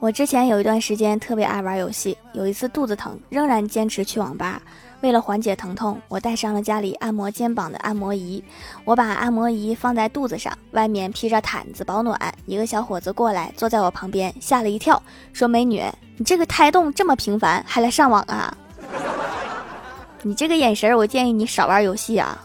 我之前有一段时间特别爱玩游戏，有一次肚子疼，仍然坚持去网吧。为了缓解疼痛，我带上了家里按摩肩膀的按摩仪。我把按摩仪放在肚子上，外面披着毯子保暖。一个小伙子过来坐在我旁边，吓了一跳，说：「美女，你这个胎动这么频繁，还来上网啊？」你这个眼神，我建议你少玩游戏啊。